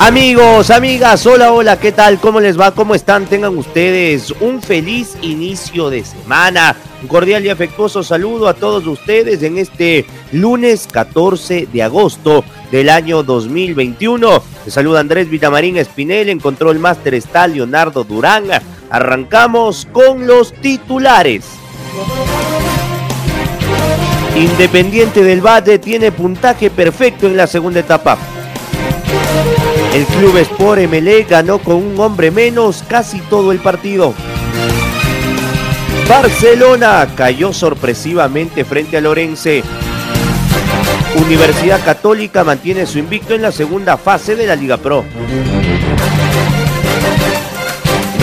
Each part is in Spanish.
Amigos, amigas, hola, hola, ¿qué tal? ¿Cómo les va? ¿Cómo están? Tengan ustedes un feliz inicio de semana. Un cordial y afectuoso saludo a todos ustedes en este lunes 14 de agosto del año 2021. Les saluda Andrés Vitamarín Espinel, en Control Master está Leonardo Durán. Arrancamos con los titulares. Independiente del Valle tiene puntaje perfecto en la segunda etapa. El club Sport MLE ganó con un hombre menos casi todo el partido. Barcelona cayó sorpresivamente frente a Lorense. Universidad Católica mantiene su invicto en la segunda fase de la Liga Pro.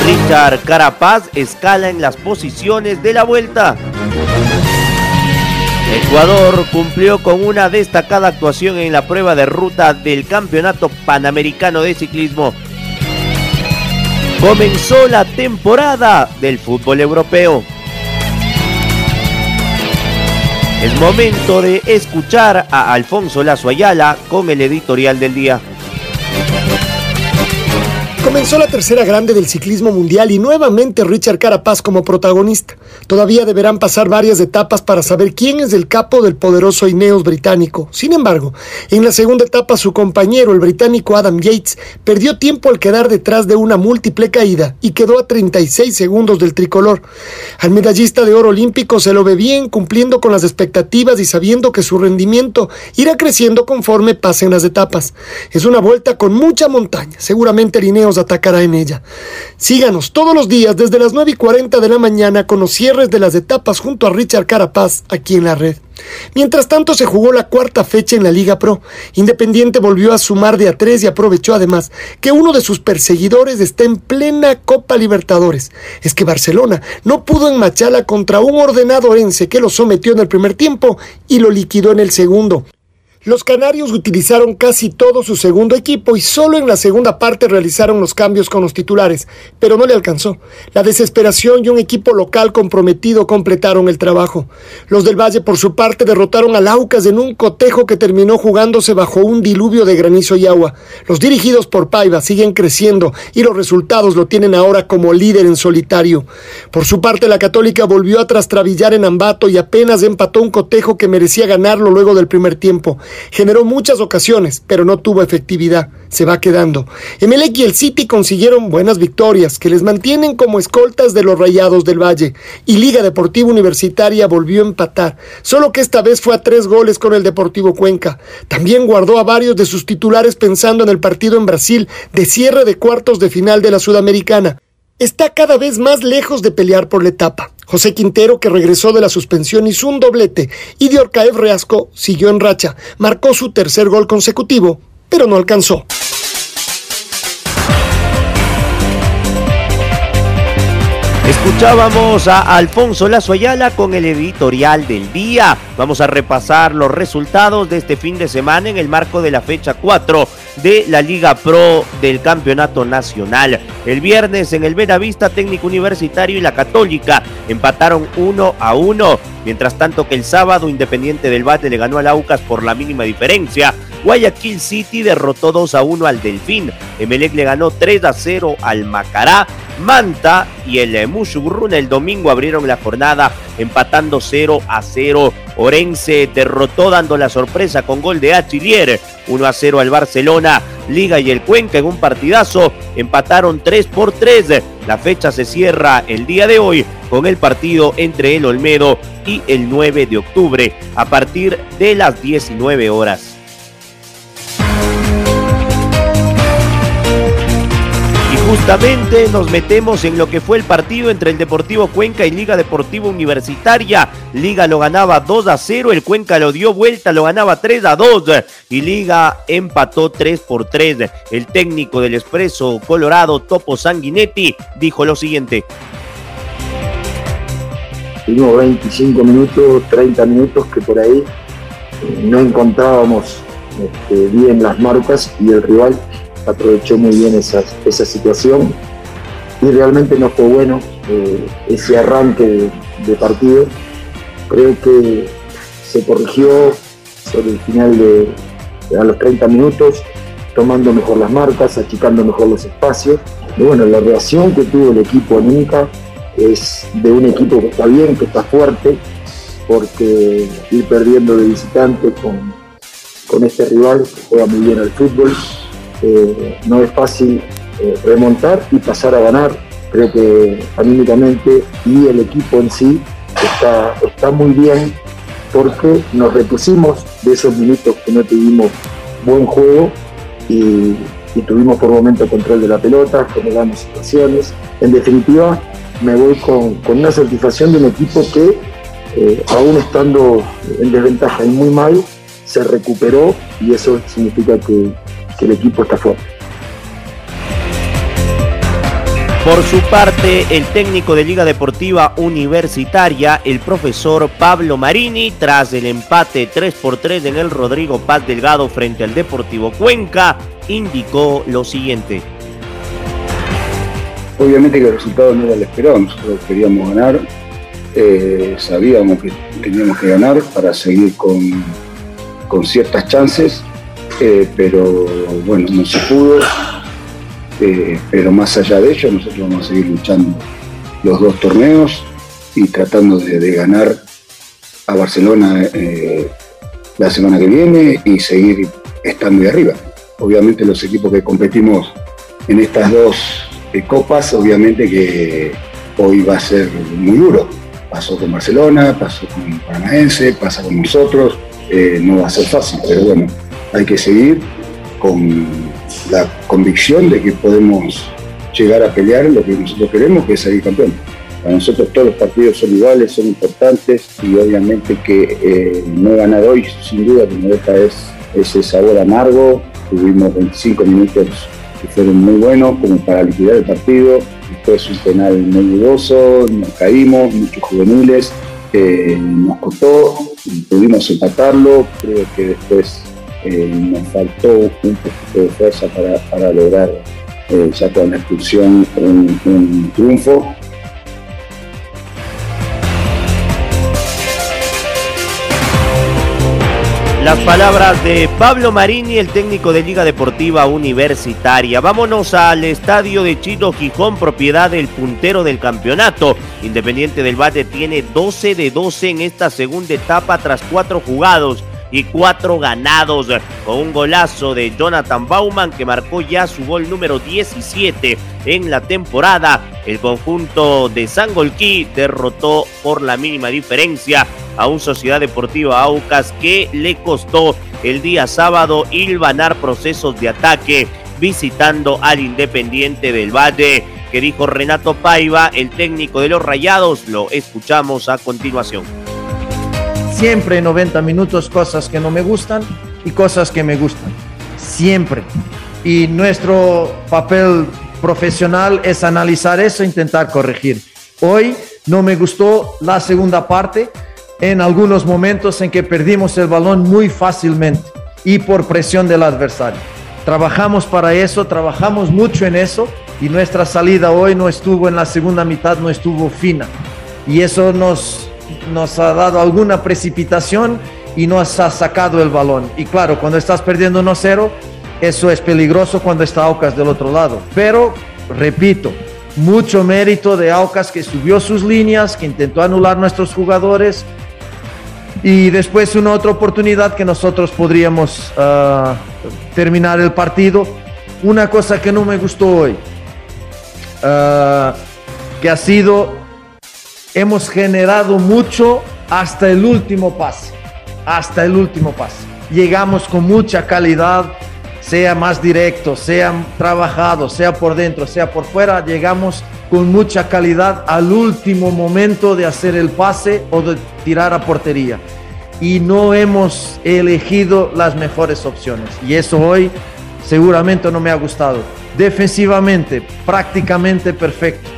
Richard Carapaz escala en las posiciones de la vuelta. Ecuador cumplió con una destacada actuación en la prueba de ruta del Campeonato Panamericano de Ciclismo. Comenzó la temporada del fútbol europeo. Es momento de escuchar a Alfonso Lazo Ayala con el editorial del día. Comenzó la tercera grande del ciclismo mundial y nuevamente Richard Carapaz como protagonista. Todavía deberán pasar varias etapas para saber quién es el capo del poderoso Ineos británico. Sin embargo, en la segunda etapa su compañero, el británico Adam Yates, perdió tiempo al quedar detrás de una múltiple caída y quedó a 36 segundos del tricolor. Al medallista de oro olímpico se lo ve bien, cumpliendo con las expectativas y sabiendo que su rendimiento irá creciendo conforme pasen las etapas. Es una vuelta con mucha montaña. Seguramente el Ineos atacará en ella. Síganos todos los días desde las 9 y 40 de la mañana con los cierres de las etapas junto a Richard Carapaz aquí en la red. Mientras tanto se jugó la cuarta fecha en la Liga Pro. Independiente volvió a sumar de a tres y aprovechó además que uno de sus perseguidores está en plena Copa Libertadores. Es que Barcelona no pudo en Machala contra un ordenado Orense que lo sometió en el primer tiempo y lo liquidó en el segundo. Los canarios utilizaron casi todo su segundo equipo y solo en la segunda parte realizaron los cambios con los titulares, pero no le alcanzó. La desesperación y un equipo local comprometido completaron el trabajo. Los del Valle, por su parte, derrotaron al Aucas en un cotejo que terminó jugándose bajo un diluvio de granizo y agua. Los dirigidos por Paiva siguen creciendo y los resultados lo tienen ahora como líder en solitario. Por su parte, la Católica volvió a trastrabillar en Ambato y apenas empató un cotejo que merecía ganarlo luego del primer tiempo. Generó muchas ocasiones, pero no tuvo efectividad. Se va quedando. Emelec y el City consiguieron buenas victorias que les mantienen como escoltas de los Rayados del Valle. Y Liga Deportiva Universitaria volvió a empatar, solo que esta vez fue a tres goles con el Deportivo Cuenca. También guardó a varios de sus titulares pensando en el partido en Brasil de cierre de cuartos de final de la Sudamericana está cada vez más lejos de pelear por la etapa. José Quintero, que regresó de la suspensión, hizo un doblete y Diorcaev Reasco siguió en racha. Marcó su tercer gol consecutivo, pero no alcanzó. Escuchábamos a Alfonso Lazo Ayala con el editorial del día. Vamos a repasar los resultados de este fin de semana en el marco de la fecha 4 de la Liga Pro del Campeonato Nacional. El viernes en el Benavista Técnico Universitario y la Católica empataron 1 a 1, mientras tanto que el sábado Independiente del Bate le ganó al Aucas por la mínima diferencia. Guayaquil City derrotó 2 a 1 al Delfín. Emelec le ganó 3 a 0 al Macará. Manta y el Mushugruna el domingo abrieron la jornada empatando 0 a 0. Orense derrotó dando la sorpresa con gol de Achilier 1 a 0 al Barcelona. Liga y el Cuenca en un partidazo empataron 3 por 3. La fecha se cierra el día de hoy con el partido entre el Olmedo y el 9 de octubre a partir de las 19 horas. Justamente nos metemos en lo que fue el partido entre el Deportivo Cuenca y Liga Deportiva Universitaria. Liga lo ganaba 2 a 0, el Cuenca lo dio vuelta, lo ganaba 3 a 2 y Liga empató 3 por 3. El técnico del Expreso Colorado, Topo Sanguinetti, dijo lo siguiente. Tuvimos 25 minutos, 30 minutos que por ahí eh, no encontrábamos este, bien las marcas y el rival aprovechó muy bien esa, esa situación y realmente no fue bueno eh, ese arranque de, partido. Creo que se corrigió sobre el final de, a los 30 minutos, tomando mejor las marcas, achicando mejor los espacios. Y bueno, la reacción que tuvo el equipo Anímica es de un equipo que está bien, que está fuerte, porque ir perdiendo de visitante con, con este rival que juega muy bien al fútbol, eh, no es fácil eh, remontar y pasar a ganar. Creo que anímicamente y el equipo en sí está, está muy bien porque nos repusimos de esos minutos que no tuvimos buen juego y, tuvimos por momento control de la pelota, generamos situaciones. En definitiva, me voy con, una satisfacción de un equipo que, eh, aún estando en desventaja y muy mal, se recuperó y eso significa que, que el equipo está fuerte. Por su parte, el técnico de Liga Deportiva Universitaria, el profesor Pablo Marini, tras el empate 3 por 3 en el Rodrigo Paz Delgado frente al Deportivo Cuenca, indicó lo siguiente. Obviamente que el resultado no era el esperado, nosotros queríamos ganar, eh, sabíamos que teníamos que ganar para seguir con, con ciertas chances eh, pero bueno, no se pudo. Eh, pero más allá de ello, nosotros vamos a seguir luchando los dos torneos y tratando de, ganar a Barcelona eh, la semana que viene y seguir estando de arriba. Obviamente los equipos que competimos en estas dos copas, obviamente que hoy va a ser muy duro. Pasó con Barcelona, pasó con Paranaense, pasa con nosotros, no va a ser fácil, pero bueno, hay que seguir con la convicción de que podemos llegar a pelear lo que nosotros queremos, que es salir campeón. Para nosotros todos los partidos son iguales, son importantes y obviamente que eh, no ganar hoy sin duda que nos deja es ese sabor amargo. Tuvimos 25 minutos que fueron muy buenos como para liquidar el partido. Después un penal muy dudoso, nos caímos, muchos juveniles, eh, nos costó, pudimos empatarlo, creo que después eh, nos faltó un poquito de fuerza para, lograr eh, ya con la expulsión un, triunfo. Las palabras de Pablo Marini, el técnico de Liga Deportiva Universitaria. Vámonos al estadio de Chito Gijón, propiedad del puntero del campeonato. Independiente del Valle tiene 12 de 12 en esta segunda etapa tras cuatro jugados y cuatro ganados con un golazo de Jonathan Bauman que marcó ya su gol número 17 en la temporada. El conjunto de Sangolquí derrotó por la mínima diferencia a un Sociedad Deportiva Aucas que le costó el día sábado hilvanar procesos de ataque visitando al Independiente del Valle que dijo Renato Paiva, el técnico de los Rayados. Lo escuchamos a continuación siempre 90 minutos cosas que no me gustan y cosas que me gustan. Siempre. Y nuestro papel profesional es analizar eso e intentar corregir. Hoy no me gustó la segunda parte en algunos momentos en que perdimos el balón muy fácilmente y por presión del adversario. Trabajamos para eso, trabajamos mucho en eso y nuestra salida hoy no estuvo en la segunda mitad, no estuvo fina. Y eso nos nos ha dado alguna precipitación y nos ha sacado el balón. Y claro, cuando estás perdiendo 1-0, eso es peligroso cuando está Aucas del otro lado. Pero, repito, mucho mérito de Aucas que subió sus líneas, que intentó anular nuestros jugadores. Y después una otra oportunidad que nosotros podríamos ah, terminar el partido. Una cosa que no me gustó hoy, ah, que ha sido hemos generado mucho hasta el último pase, hasta el último pase. Llegamos con mucha calidad, sea más directo, sea trabajado, sea por dentro, sea por fuera, llegamos con mucha calidad al último momento de hacer el pase o de tirar a portería. Y no hemos elegido las mejores opciones. Y eso hoy seguramente no me ha gustado. Defensivamente, prácticamente perfecto.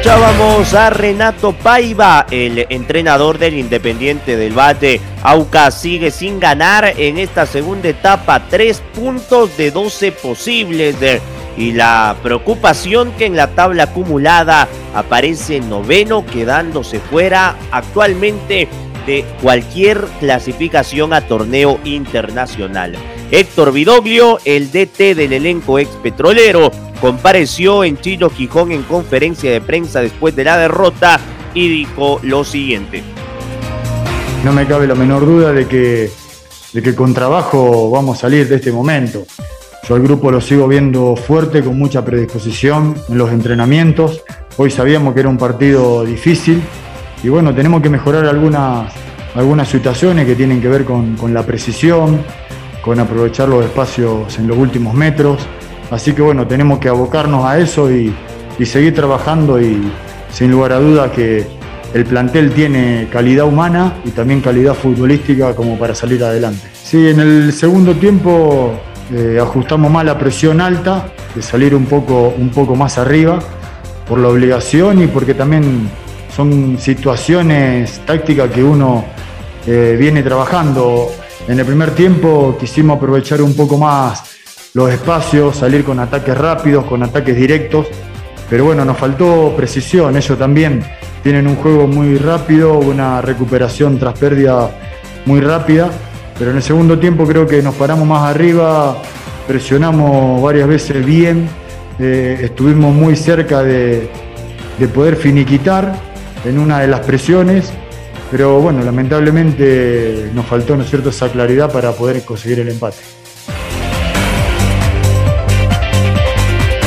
Escuchábamos a Renato Paiva, el entrenador del Independiente del Bate. Aucas sigue sin ganar en esta segunda etapa, tres puntos de 12 posibles. Y la preocupación que en la tabla acumulada aparece noveno, quedándose fuera actualmente de cualquier clasificación a torneo internacional. Héctor Vidoglio, el DT del elenco ex petrolero, compareció en Chillo Gijón en conferencia de prensa después de la derrota y dijo lo siguiente. No me cabe la menor duda de que, de que con trabajo vamos a salir de este momento. Yo al grupo lo sigo viendo fuerte, con mucha predisposición en los entrenamientos. Hoy sabíamos que era un partido difícil y bueno, tenemos que mejorar algunas, algunas situaciones que tienen que ver con la precisión, con aprovechar los espacios en los últimos metros. Así que bueno, tenemos que abocarnos a eso y, seguir trabajando y sin lugar a dudas que el plantel tiene calidad humana y también calidad futbolística como para salir adelante. Sí, en el segundo tiempo eh, ajustamos más la presión alta, de salir un poco, un poco más arriba por la obligación y porque también son situaciones tácticas que uno eh, viene trabajando. En el primer tiempo quisimos aprovechar un poco más los espacios, salir con ataques rápidos, con ataques directos. Pero bueno, nos faltó precisión. Ellos también tienen un juego muy rápido, una recuperación tras pérdida muy rápida. Pero en el segundo tiempo creo que nos paramos más arriba, presionamos varias veces bien, eh, estuvimos muy cerca de, de poder finiquitar en una de las presiones. Pero bueno, lamentablemente nos faltó, ¿no es cierto?, esa claridad para poder conseguir el empate.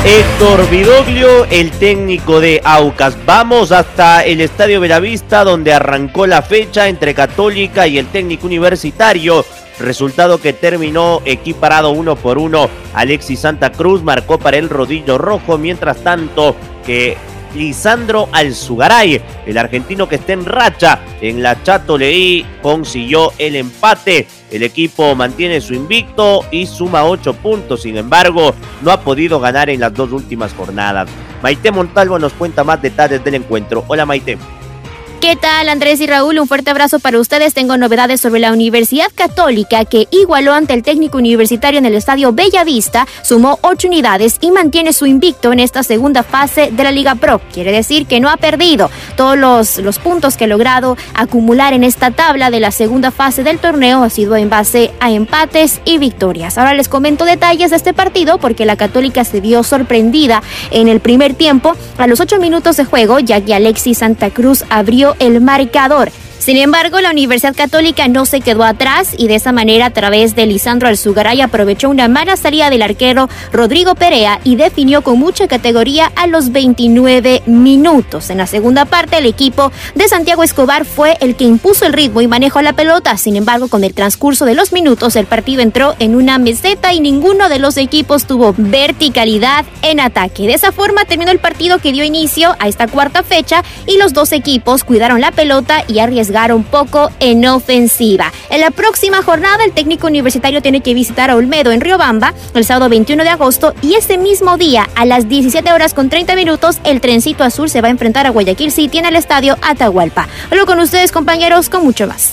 Héctor Vidoglio, el técnico de Aucas. Vamos hasta el Estadio Velavista, donde arrancó la fecha entre Católica y el técnico universitario. Resultado que terminó equiparado uno por uno. Alexis Santa Cruz marcó para el rodillo rojo, mientras tanto que Lisandro Alzugaray, el argentino que está en racha en la Chato Leí, consiguió el empate. El equipo mantiene su invicto y suma ocho puntos, sin embargo, no ha podido ganar en las dos últimas jornadas. Maite Montalvo nos cuenta más detalles del encuentro. Hola Maite. ¿Qué tal Andrés y Raúl? Un fuerte abrazo para ustedes. Tengo novedades sobre la Universidad Católica que igualó ante el técnico universitario en el estadio Bella Vista, sumó ocho unidades y mantiene su invicto en esta segunda fase de la Liga Pro. Quiere decir que no ha perdido todos los, los puntos que ha logrado acumular en esta tabla de la segunda fase del torneo ha sido en base a empates y victorias. Ahora les comento detalles de este partido porque la Católica se vio sorprendida en el primer tiempo a los ocho minutos de juego ya que Alexis Santa Cruz abrió el marcador. Sin embargo, la Universidad Católica no se quedó atrás y de esa manera a través de Lisandro Alzugaray aprovechó una mala salida del arquero Rodrigo Perea y definió con mucha categoría a los 29 minutos. En la segunda parte, el equipo de Santiago Escobar fue el que impuso el ritmo y manejó la pelota. Sin embargo, con el transcurso de los minutos, el partido entró en una meseta y ninguno de los equipos tuvo verticalidad en ataque. De esa forma terminó el partido que dio inicio a esta cuarta fecha y los dos equipos cuidaron la pelota y arriesgaron un poco en ofensiva. En la próxima jornada, el técnico universitario tiene que visitar a Olmedo en Riobamba el sábado 21 de agosto y ese mismo día, a las 17 horas con 30 minutos, el trencito azul se va a enfrentar a Guayaquil City en el estadio Atahualpa. Luego con ustedes, compañeros, con mucho más.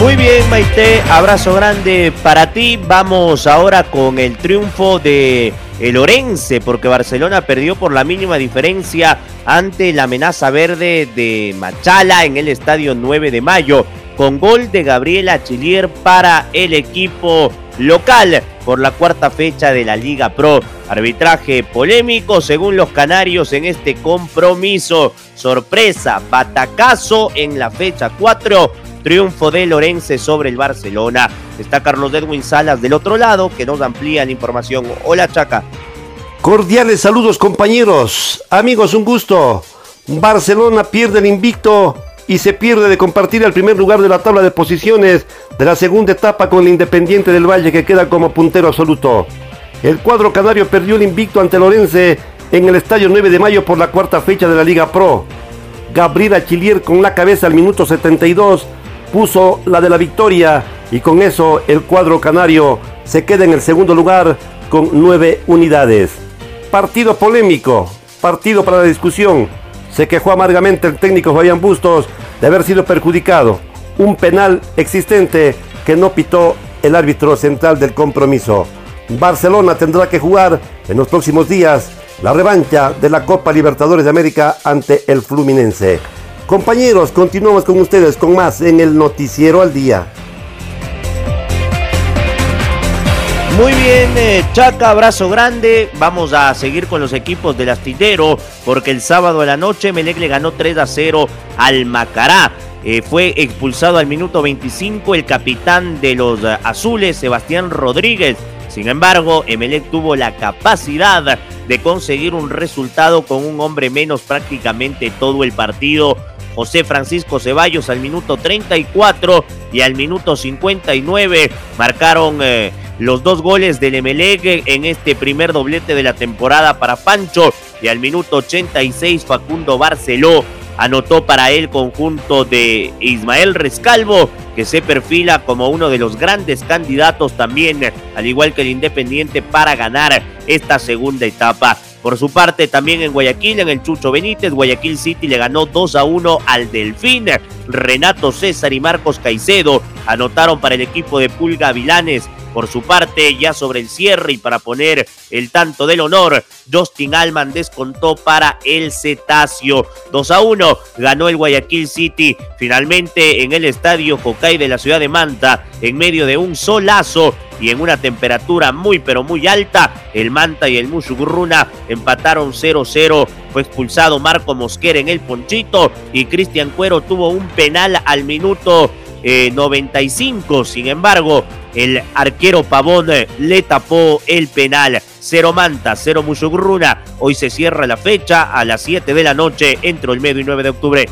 Muy bien, Maite, abrazo grande para ti. Vamos ahora con el triunfo de el Orense, porque Barcelona perdió por la mínima diferencia ante la amenaza verde de Machala en el estadio 9 de mayo, con gol de Gabriela Chilier para el equipo local por la cuarta fecha de la Liga Pro. Arbitraje polémico según los canarios en este compromiso. Sorpresa, batacazo en la fecha 4 triunfo de Lorense sobre el Barcelona. Está Carlos Edwin Salas del otro lado que nos amplía la información. Hola Chaca. Cordiales saludos compañeros, amigos, un gusto. Barcelona pierde el invicto y se pierde de compartir el primer lugar de la tabla de posiciones de la segunda etapa con el Independiente del Valle que queda como puntero absoluto. El cuadro canario perdió el invicto ante Lorense en el estadio 9 de mayo por la cuarta fecha de la Liga Pro. Gabriel Achillier con la cabeza al minuto 72 puso la de la victoria y con eso el cuadro canario se queda en el segundo lugar con nueve unidades. Partido polémico, partido para la discusión. Se quejó amargamente el técnico Fabián Bustos de haber sido perjudicado. Un penal existente que no pitó el árbitro central del compromiso. Barcelona tendrá que jugar en los próximos días la revancha de la Copa Libertadores de América ante el Fluminense. Compañeros, continuamos con ustedes con más en el Noticiero al Día. Muy bien, eh, Chaca, abrazo grande. Vamos a seguir con los equipos del astillero porque el sábado de la noche Melec le ganó 3 a 0 al Macará. Eh, fue expulsado al minuto 25 el capitán de los eh, azules, Sebastián Rodríguez. Sin embargo, Emelec tuvo la capacidad de conseguir un resultado con un hombre menos prácticamente todo el partido. José Francisco Ceballos al minuto 34 y al minuto 59 marcaron eh, los dos goles del Emelec en este primer doblete de la temporada para Pancho y al minuto 86 Facundo Barceló anotó para el conjunto de Ismael Rescalvo, que se perfila como uno de los grandes candidatos también, al igual que el Independiente, para ganar esta segunda etapa. Por su parte, también en Guayaquil, en el Chucho Benítez, Guayaquil City le ganó 2 a 1 al Delfín. Renato César y Marcos Caicedo anotaron para el equipo de Pulga Vilanes por su parte, ya sobre el cierre y para poner el tanto del honor, Justin Alman descontó para el Cetáceo. 2 a 1 ganó el Guayaquil City finalmente en el estadio Jocay de la ciudad de Manta en medio de un solazo y en una temperatura muy pero muy alta. El Manta y el Mushugurruna empataron 0-0. Fue expulsado Marco Mosquera en el ponchito y Cristian Cuero tuvo un penal al minuto 95. Eh, Sin embargo, el arquero Pavón eh, le tapó el penal. Cero Manta, cero Musugruna. Hoy se cierra la fecha a las 7 de la noche entre el medio y 9 de octubre.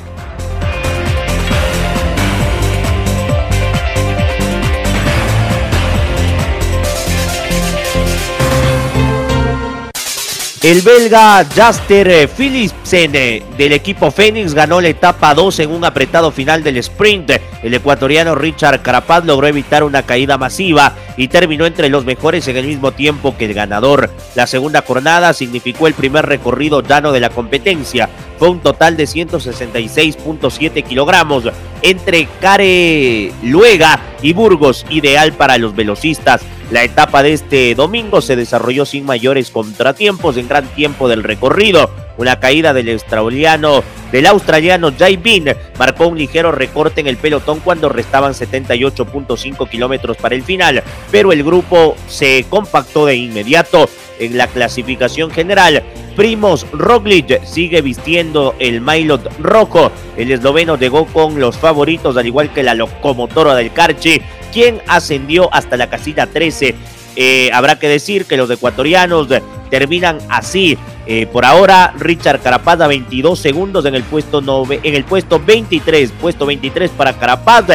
El belga Jaster Philipsen eh, del equipo Fénix ganó la etapa 2 en un apretado final del sprint. El ecuatoriano Richard Carapaz logró evitar una caída masiva y terminó entre los mejores en el mismo tiempo que el ganador. La segunda jornada significó el primer recorrido llano de la competencia. Fue un total de 166.7 kilogramos entre Care Luega y Burgos, ideal para los velocistas. La etapa de este domingo se desarrolló sin mayores contratiempos en gran tiempo del recorrido. Una caída del australiano, del australiano Jay Bean marcó un ligero recorte en el pelotón cuando restaban 78.5 kilómetros para el final, pero el grupo se compactó de inmediato en la clasificación general. Primos Roglic sigue vistiendo el maillot rojo. El esloveno llegó con los favoritos, al igual que la locomotora del Carchi, quien ascendió hasta la casilla 13. Eh, habrá que decir que los ecuatorianos terminan así. Eh, por ahora, Richard Carapaz a 22 segundos en el puesto, en el puesto 23. Puesto 23 para Carapaz.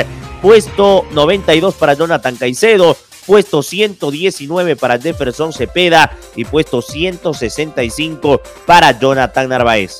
Puesto 92 para Jonathan Caicedo puesto 119 para Jefferson Cepeda y puesto 165 para Jonathan Narváez.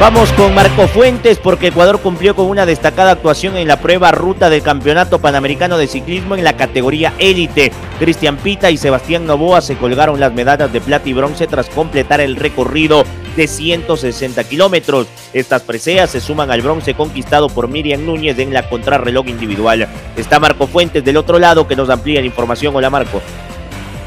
Vamos con Marco Fuentes porque Ecuador cumplió con una destacada actuación en la prueba ruta del Campeonato Panamericano de Ciclismo en la categoría élite. Cristian Pita y Sebastián Novoa se colgaron las medallas de plata y bronce tras completar el recorrido de 160 kilómetros. Estas preseas se suman al bronce conquistado por Miriam Núñez en la contrarreloj individual. Está Marco Fuentes del otro lado que nos amplía la información. Hola Marco.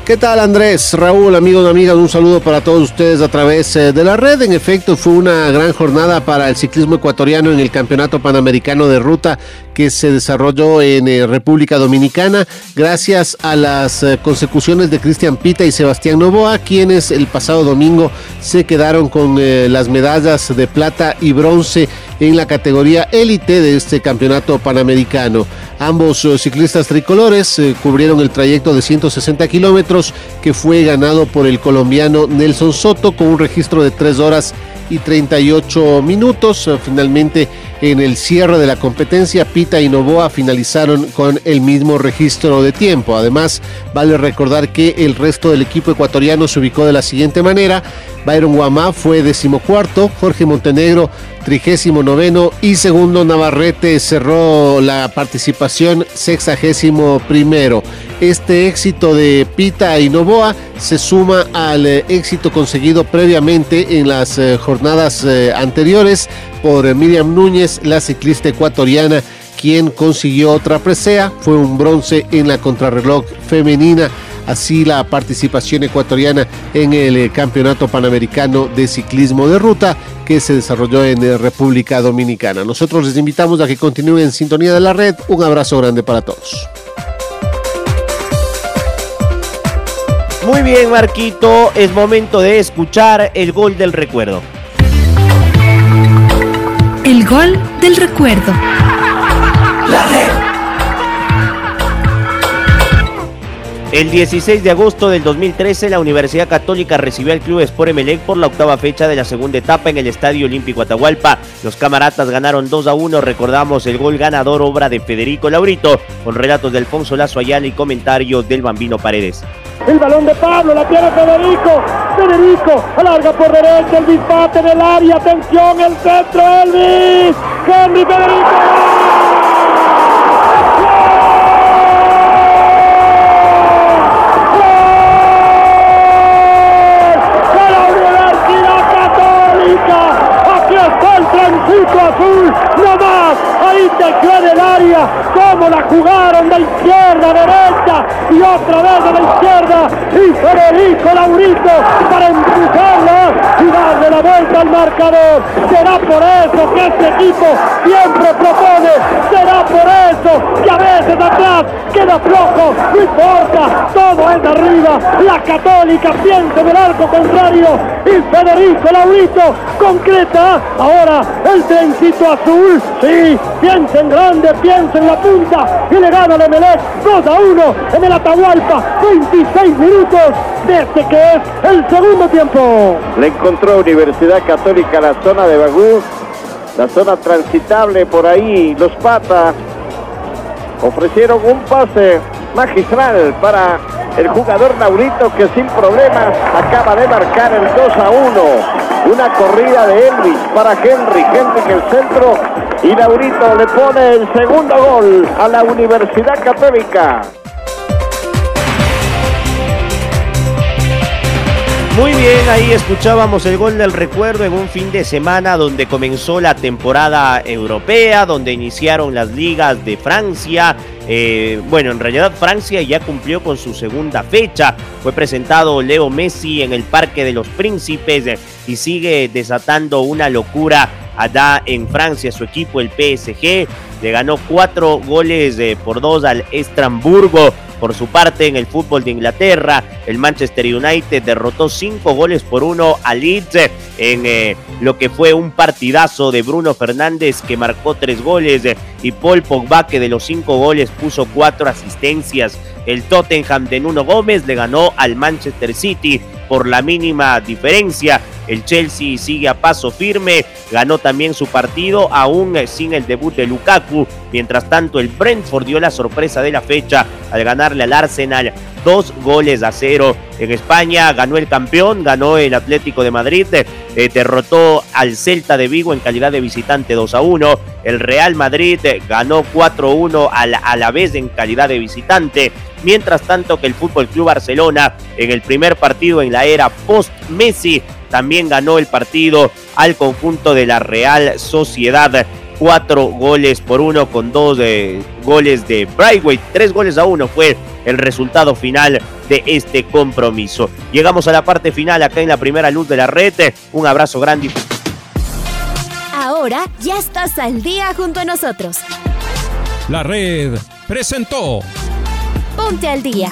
¿Qué tal Andrés? Raúl, amigos amigas, un saludo para todos ustedes a través eh, de la red. En efecto, fue una gran jornada para el ciclismo ecuatoriano en el Campeonato Panamericano de Ruta que se desarrolló en eh, República Dominicana gracias a las eh, consecuciones de Cristian Pita y Sebastián Novoa, quienes el pasado domingo se quedaron con eh, las medallas de plata y bronce en la categoría élite de este campeonato panamericano. Ambos ciclistas tricolores cubrieron el trayecto de 160 kilómetros que fue ganado por el colombiano Nelson Soto con un registro de 3 horas y 38 minutos. Finalmente, en el cierre de la competencia, Pita y Novoa finalizaron con el mismo registro de tiempo. Además, vale recordar que el resto del equipo ecuatoriano se ubicó de la siguiente manera. Byron Guamá fue decimocuarto, Jorge Montenegro trigésimo noveno y segundo Navarrete cerró la participación sexagésimo primero. Este éxito de Pita y Novoa se suma al eh, éxito conseguido previamente en las eh, jornadas eh, anteriores por Miriam Núñez, la ciclista ecuatoriana, quien consiguió otra presea, fue un bronce en la contrarreloj femenina así la participación ecuatoriana en el Campeonato Panamericano de Ciclismo de Ruta que se desarrolló en República Dominicana. Nosotros les invitamos a que continúen en sintonía de la red. Un abrazo grande para todos. Muy bien, Marquito, es momento de escuchar el gol del recuerdo. El gol del recuerdo. La El 16 de agosto del 2013, la Universidad Católica recibió al Club Sport Emelec por la octava fecha de la segunda etapa en el Estadio Olímpico Atahualpa. Los camaratas ganaron 2 a 1. Recordamos el gol ganador, obra de Federico Laurito, con relatos de Alfonso Lazo Ayala y comentarios del Bambino Paredes. El balón de Pablo, la tiene Federico. Federico alarga por derecha el dispate en el área. Atención, el centro, Elvis. Henry Federico. Jugaron de izquierda a derecha y otra vez de la izquierda y Federico Laurito para empujarla y darle la vuelta al marcador. Será por eso que este equipo siempre queda flojo, no importa, todo es de arriba, la católica piensa en el arco contrario y Federico Laurito concreta ahora el trencito azul, sí, piensa en grande, piensa en la punta y le gana el Emelec 2 a 1 en el Atahualpa, 26 minutos desde que es el segundo tiempo. Le encontró Universidad Católica la zona de Bagú, la zona transitable por ahí, los patas ofrecieron un pase magistral para el jugador Laurito que sin problemas acaba de marcar el 2 a 1. Una corrida de Elvis para Henry, Henry en el centro y Laurito le pone el segundo gol a la Universidad Católica. Muy bien, ahí escuchábamos el gol del recuerdo en un fin de semana donde comenzó la temporada europea, donde iniciaron las ligas de Francia. Eh, bueno, en realidad Francia ya cumplió con su segunda fecha. Fue presentado Leo Messi en el Parque de los Príncipes y sigue desatando una locura allá en Francia. Su equipo, el PSG, le ganó cuatro goles eh, por dos al Estramburgo por su parte, en el fútbol de Inglaterra, el Manchester United derrotó cinco goles por uno a Leeds en eh, lo que fue un partidazo de Bruno Fernández que marcó tres goles y Paul Pogba que de los cinco goles puso cuatro asistencias. El Tottenham de Nuno Gómez le ganó al Manchester City por la mínima diferencia. El Chelsea sigue a paso firme, ganó también su partido aún sin el debut de Lukaku. Mientras tanto, el Brentford dio la sorpresa de la fecha al ganarle al Arsenal dos goles a cero. En España ganó el campeón, ganó el Atlético de Madrid, eh, derrotó al Celta de Vigo en calidad de visitante 2 a 1. El Real Madrid ganó 4-1 a la vez en calidad de visitante. Mientras tanto que el Fútbol Club Barcelona en el primer partido en la era post-Messi también ganó el partido al conjunto de la Real Sociedad. Cuatro goles por uno con dos eh, goles de Brightway. Tres goles a uno fue el resultado final de este compromiso. Llegamos a la parte final acá en la primera luz de la red. Un abrazo grande. Ahora ya estás al día junto a nosotros. La red presentó Ponte al día.